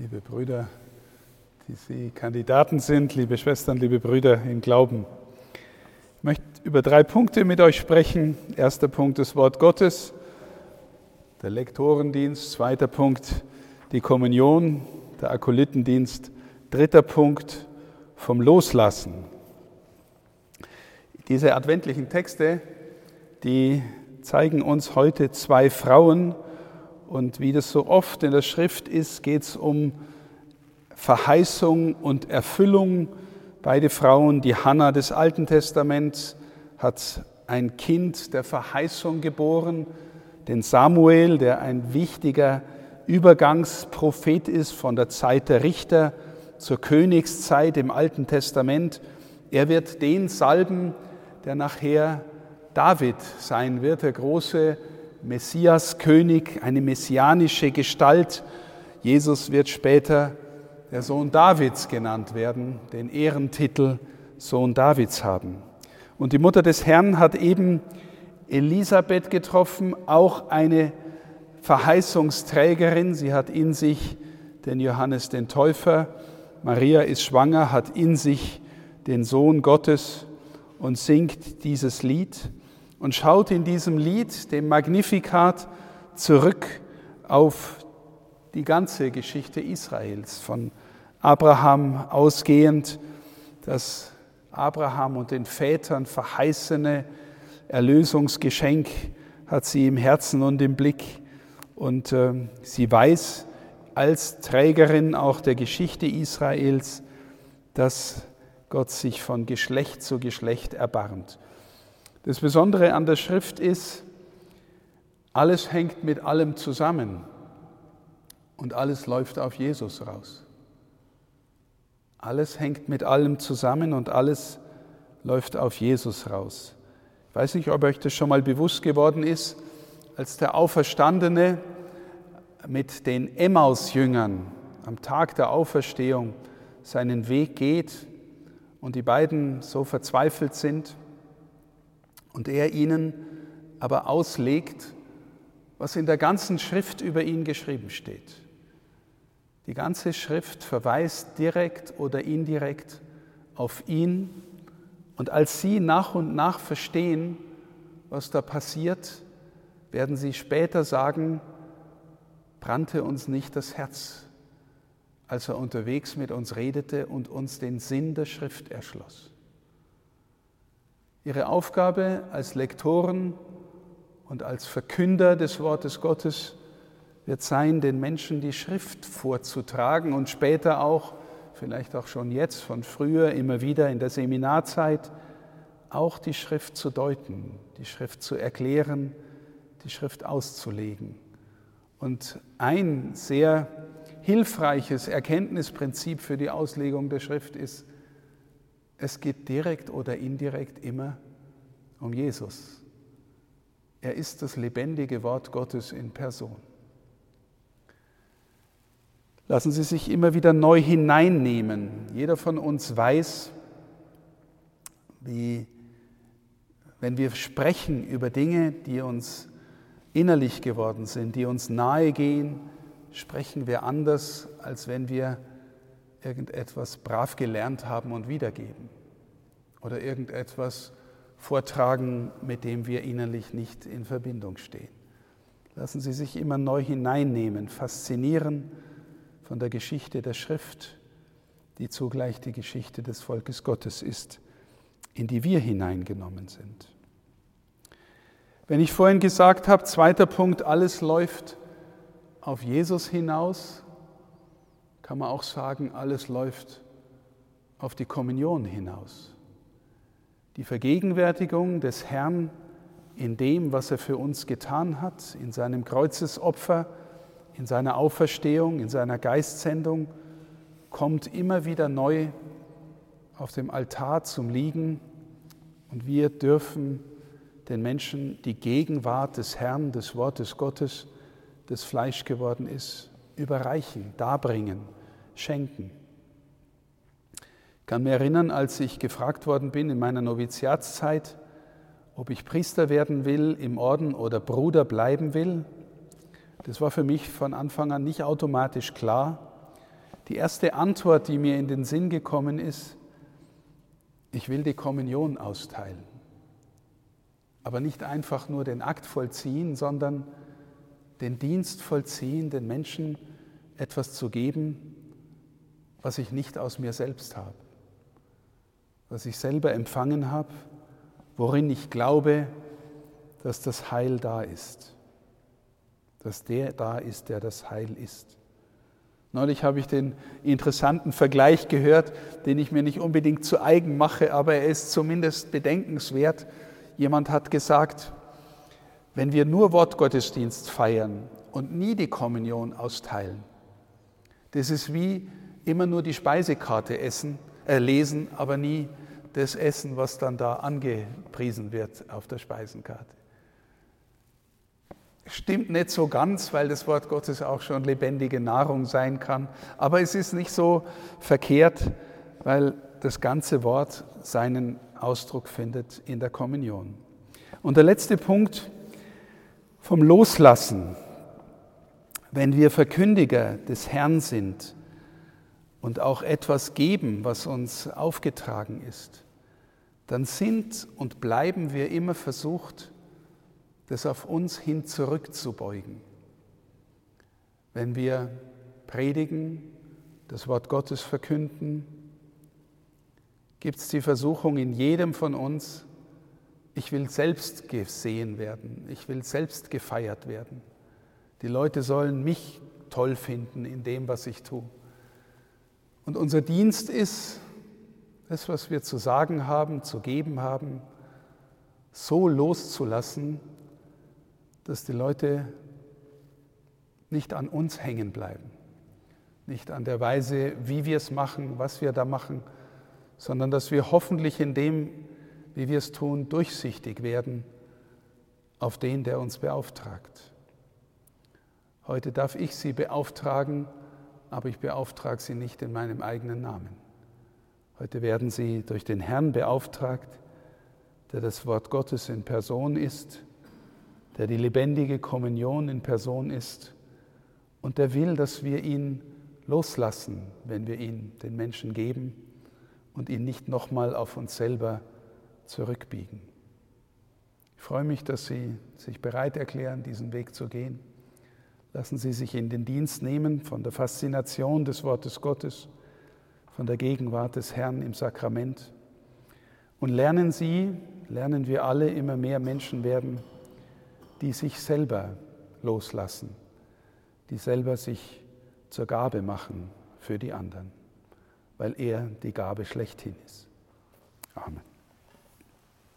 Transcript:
liebe Brüder, die Sie Kandidaten sind, liebe Schwestern, liebe Brüder im Glauben. Ich möchte über drei Punkte mit euch sprechen. Erster Punkt das Wort Gottes, der Lektorendienst. Zweiter Punkt die Kommunion, der Akolitendienst. Dritter Punkt vom Loslassen. Diese adventlichen Texte, die zeigen uns heute zwei Frauen, und wie das so oft in der Schrift ist, geht es um Verheißung und Erfüllung. Beide Frauen, die Hannah des Alten Testaments, hat ein Kind der Verheißung geboren, den Samuel, der ein wichtiger Übergangsprophet ist von der Zeit der Richter zur Königszeit im Alten Testament. Er wird den salben, der nachher David sein wird, der große Messias, König, eine messianische Gestalt. Jesus wird später der Sohn Davids genannt werden, den Ehrentitel Sohn Davids haben. Und die Mutter des Herrn hat eben Elisabeth getroffen, auch eine Verheißungsträgerin. Sie hat in sich den Johannes den Täufer. Maria ist schwanger, hat in sich den Sohn Gottes und singt dieses Lied und schaut in diesem Lied, dem Magnificat, zurück auf die ganze Geschichte Israels, von Abraham ausgehend, das Abraham und den Vätern verheißene Erlösungsgeschenk hat sie im Herzen und im Blick. Und äh, sie weiß als Trägerin auch der Geschichte Israels, dass Gott sich von Geschlecht zu Geschlecht erbarmt. Das Besondere an der Schrift ist, alles hängt mit allem zusammen und alles läuft auf Jesus raus. Alles hängt mit allem zusammen und alles läuft auf Jesus raus. Ich weiß nicht, ob euch das schon mal bewusst geworden ist, als der Auferstandene mit den Emmaus-Jüngern am Tag der Auferstehung seinen Weg geht und die beiden so verzweifelt sind und er ihnen aber auslegt, was in der ganzen Schrift über ihn geschrieben steht. Die ganze Schrift verweist direkt oder indirekt auf ihn. Und als sie nach und nach verstehen, was da passiert, werden sie später sagen, brannte uns nicht das Herz, als er unterwegs mit uns redete und uns den Sinn der Schrift erschloss. Ihre Aufgabe als Lektoren und als Verkünder des Wortes Gottes wird sein, den Menschen die Schrift vorzutragen und später auch, vielleicht auch schon jetzt, von früher, immer wieder in der Seminarzeit, auch die Schrift zu deuten, die Schrift zu erklären, die Schrift auszulegen. Und ein sehr hilfreiches Erkenntnisprinzip für die Auslegung der Schrift ist, es geht direkt oder indirekt immer um Jesus. Er ist das lebendige Wort Gottes in Person. Lassen Sie sich immer wieder neu hineinnehmen. Jeder von uns weiß, wie, wenn wir sprechen über Dinge, die uns innerlich geworden sind, die uns nahe gehen, sprechen wir anders, als wenn wir irgendetwas brav gelernt haben und wiedergeben oder irgendetwas vortragen, mit dem wir innerlich nicht in Verbindung stehen. Lassen Sie sich immer neu hineinnehmen, faszinieren von der Geschichte der Schrift, die zugleich die Geschichte des Volkes Gottes ist, in die wir hineingenommen sind. Wenn ich vorhin gesagt habe, zweiter Punkt, alles läuft auf Jesus hinaus, kann man auch sagen, alles läuft auf die Kommunion hinaus. Die Vergegenwärtigung des Herrn in dem, was er für uns getan hat, in seinem Kreuzesopfer, in seiner Auferstehung, in seiner Geistsendung, kommt immer wieder neu auf dem Altar zum Liegen und wir dürfen den Menschen die Gegenwart des Herrn, des Wortes Gottes, das Fleisch geworden ist, überreichen, darbringen schenken. Ich kann mich erinnern, als ich gefragt worden bin in meiner Noviziatszeit, ob ich Priester werden will im Orden oder Bruder bleiben will. Das war für mich von Anfang an nicht automatisch klar. Die erste Antwort, die mir in den Sinn gekommen ist, ich will die Kommunion austeilen. Aber nicht einfach nur den Akt vollziehen, sondern den Dienst vollziehen, den Menschen etwas zu geben, was ich nicht aus mir selbst habe, was ich selber empfangen habe, worin ich glaube, dass das Heil da ist, dass der da ist, der das Heil ist. Neulich habe ich den interessanten Vergleich gehört, den ich mir nicht unbedingt zu eigen mache, aber er ist zumindest bedenkenswert. Jemand hat gesagt, wenn wir nur Wortgottesdienst feiern und nie die Kommunion austeilen, das ist wie immer nur die Speisekarte essen, äh, lesen, aber nie das Essen, was dann da angepriesen wird auf der Speisenkarte. Stimmt nicht so ganz, weil das Wort Gottes auch schon lebendige Nahrung sein kann. Aber es ist nicht so verkehrt, weil das ganze Wort seinen Ausdruck findet in der Kommunion. Und der letzte Punkt vom Loslassen. Wenn wir Verkündiger des Herrn sind und auch etwas geben, was uns aufgetragen ist, dann sind und bleiben wir immer versucht, das auf uns hin zurückzubeugen. Wenn wir predigen, das Wort Gottes verkünden, gibt es die Versuchung in jedem von uns, ich will selbst gesehen werden, ich will selbst gefeiert werden. Die Leute sollen mich toll finden in dem, was ich tue. Und unser Dienst ist, das, was wir zu sagen haben, zu geben haben, so loszulassen, dass die Leute nicht an uns hängen bleiben, nicht an der Weise, wie wir es machen, was wir da machen, sondern dass wir hoffentlich in dem, wie wir es tun, durchsichtig werden auf den, der uns beauftragt. Heute darf ich Sie beauftragen, aber ich beauftrage Sie nicht in meinem eigenen Namen. Heute werden Sie durch den Herrn beauftragt, der das Wort Gottes in Person ist der die lebendige Kommunion in Person ist und der will, dass wir ihn loslassen, wenn wir ihn den Menschen geben und ihn nicht nochmal auf uns selber zurückbiegen. Ich freue mich, dass Sie sich bereit erklären, diesen Weg zu gehen. Lassen Sie sich in den Dienst nehmen von der Faszination des Wortes Gottes, von der Gegenwart des Herrn im Sakrament. Und lernen Sie, lernen wir alle immer mehr Menschen werden, die sich selber loslassen, die selber sich zur Gabe machen für die anderen, weil er die Gabe schlechthin ist.